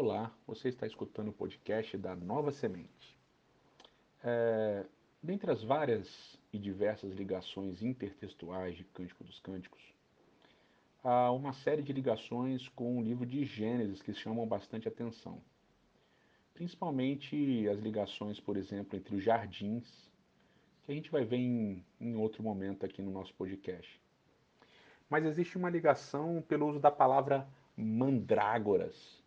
Olá, você está escutando o podcast da Nova Semente. É, dentre as várias e diversas ligações intertextuais de Cântico dos Cânticos, há uma série de ligações com o livro de Gênesis que chamam bastante atenção. Principalmente as ligações, por exemplo, entre os jardins, que a gente vai ver em, em outro momento aqui no nosso podcast. Mas existe uma ligação pelo uso da palavra mandrágoras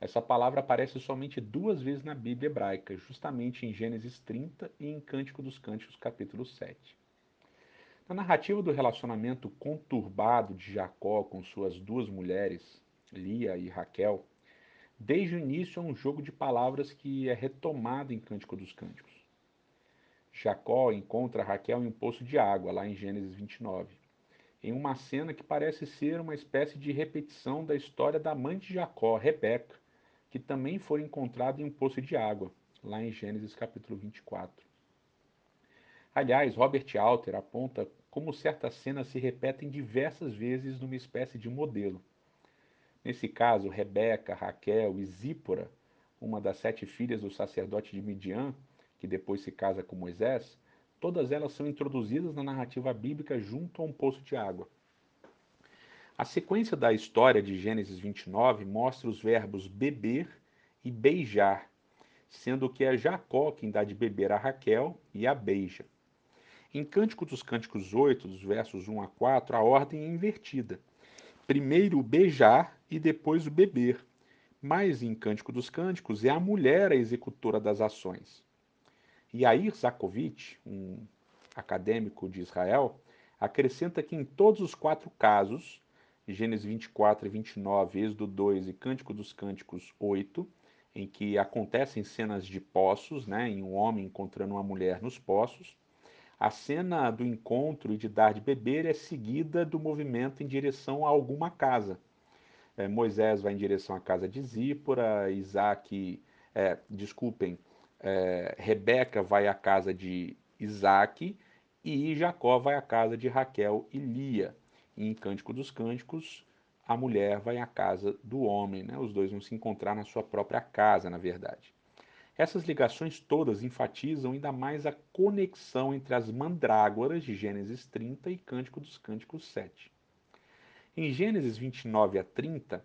essa palavra aparece somente duas vezes na Bíblia hebraica, justamente em Gênesis 30 e em Cântico dos Cânticos, capítulo 7. Na narrativa do relacionamento conturbado de Jacó com suas duas mulheres, Lia e Raquel, desde o início é um jogo de palavras que é retomado em Cântico dos Cânticos. Jacó encontra Raquel em um poço de água, lá em Gênesis 29, em uma cena que parece ser uma espécie de repetição da história da mãe de Jacó, Rebeca, que também foi encontrado em um poço de água, lá em Gênesis capítulo 24. Aliás, Robert Alter aponta como certas cenas se repetem diversas vezes numa espécie de modelo. Nesse caso, Rebeca, Raquel e Zípora, uma das sete filhas do sacerdote de Midian, que depois se casa com Moisés, todas elas são introduzidas na narrativa bíblica junto a um poço de água. A sequência da história de Gênesis 29 mostra os verbos beber e beijar, sendo que é Jacó quem dá de beber a Raquel e a beija. Em Cântico dos Cânticos 8, dos versos 1 a 4, a ordem é invertida. Primeiro o beijar e depois o beber. Mas em Cântico dos Cânticos é a mulher a executora das ações. Yair Zakovitch, um acadêmico de Israel, acrescenta que em todos os quatro casos Gênesis 24 e 29, Êxodo 2 e Cântico dos Cânticos 8, em que acontecem cenas de poços, né, em um homem encontrando uma mulher nos poços. A cena do encontro e de dar de beber é seguida do movimento em direção a alguma casa. É, Moisés vai em direção à casa de Zípora, Isaac, é, desculpem, é, Rebeca vai à casa de Isaac e Jacó vai à casa de Raquel e Lia em Cântico dos Cânticos, a mulher vai à casa do homem, né? os dois vão se encontrar na sua própria casa, na verdade. Essas ligações todas enfatizam ainda mais a conexão entre as mandrágoras de Gênesis 30 e Cântico dos Cânticos 7. Em Gênesis 29 a 30,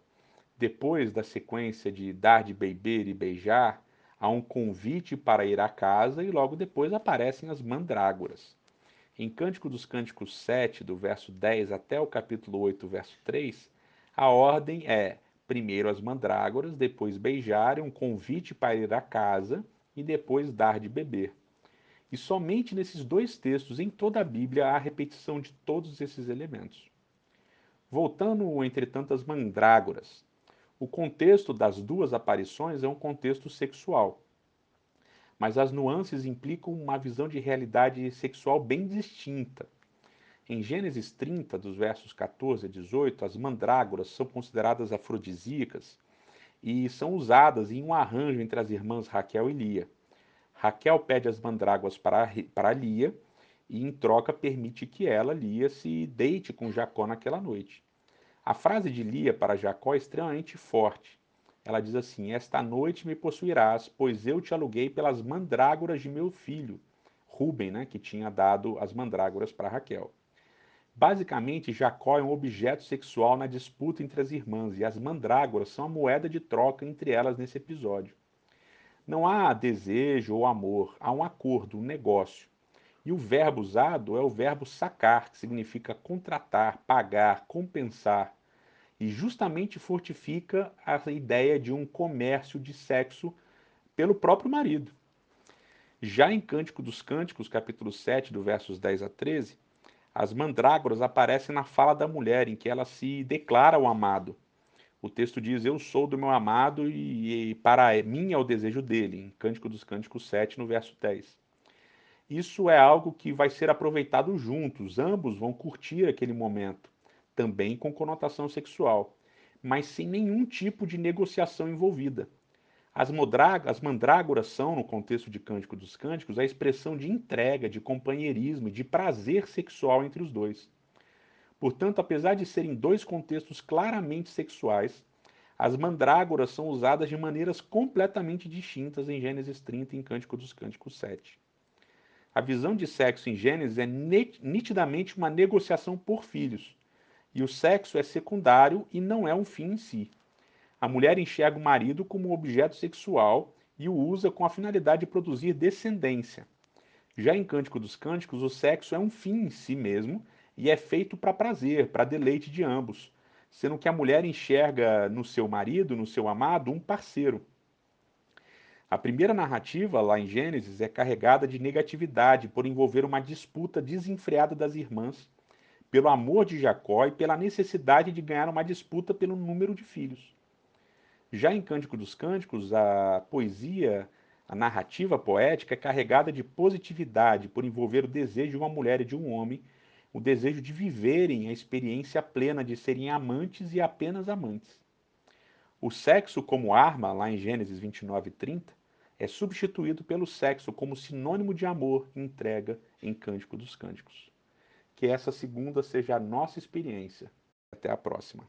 depois da sequência de dar de beber e beijar, há um convite para ir à casa e logo depois aparecem as mandrágoras. Em Cântico dos Cânticos 7, do verso 10 até o capítulo 8, verso 3, a ordem é primeiro as mandrágoras, depois beijar, um convite para ir à casa e depois dar de beber. E somente nesses dois textos em toda a Bíblia há repetição de todos esses elementos. Voltando, entretanto, às mandrágoras, o contexto das duas aparições é um contexto sexual mas as nuances implicam uma visão de realidade sexual bem distinta. Em Gênesis 30, dos versos 14 a 18, as mandrágoras são consideradas afrodisíacas e são usadas em um arranjo entre as irmãs Raquel e Lia. Raquel pede as mandrágoras para, para Lia e, em troca, permite que ela, Lia, se deite com Jacó naquela noite. A frase de Lia para Jacó é extremamente forte ela diz assim: Esta noite me possuirás, pois eu te aluguei pelas mandrágoras de meu filho, Ruben, né, que tinha dado as mandrágoras para Raquel. Basicamente, Jacó é um objeto sexual na disputa entre as irmãs, e as mandrágoras são a moeda de troca entre elas nesse episódio. Não há desejo ou amor, há um acordo, um negócio. E o verbo usado é o verbo sacar, que significa contratar, pagar, compensar e justamente fortifica a ideia de um comércio de sexo pelo próprio marido. Já em Cântico dos Cânticos, capítulo 7, do versos 10 a 13, as mandrágoras aparecem na fala da mulher, em que ela se declara ao amado. O texto diz: Eu sou do meu amado e, e para mim é o desejo dele, em Cântico dos Cânticos 7, no verso 10. Isso é algo que vai ser aproveitado juntos, ambos vão curtir aquele momento também com conotação sexual, mas sem nenhum tipo de negociação envolvida. As, as mandrágoras são, no contexto de Cântico dos Cânticos, a expressão de entrega, de companheirismo e de prazer sexual entre os dois. Portanto, apesar de serem dois contextos claramente sexuais, As mandrágoras são usadas de maneiras completamente distintas em Gênesis 30 e em Cântico dos Cânticos 7. A visão de sexo em Gênesis é nitidamente uma negociação por filhos, e o sexo é secundário e não é um fim em si. A mulher enxerga o marido como um objeto sexual e o usa com a finalidade de produzir descendência. Já em Cântico dos Cânticos, o sexo é um fim em si mesmo e é feito para prazer, para deleite de ambos, sendo que a mulher enxerga no seu marido, no seu amado, um parceiro. A primeira narrativa, lá em Gênesis, é carregada de negatividade por envolver uma disputa desenfreada das irmãs, pelo amor de Jacó e pela necessidade de ganhar uma disputa pelo número de filhos. Já em Cântico dos Cânticos, a poesia, a narrativa poética é carregada de positividade por envolver o desejo de uma mulher e de um homem o desejo de viverem a experiência plena de serem amantes e apenas amantes. O sexo como arma, lá em Gênesis 29 e 30, é substituído pelo sexo como sinônimo de amor e entrega em Cântico dos Cânticos. Que essa segunda seja a nossa experiência. Até a próxima.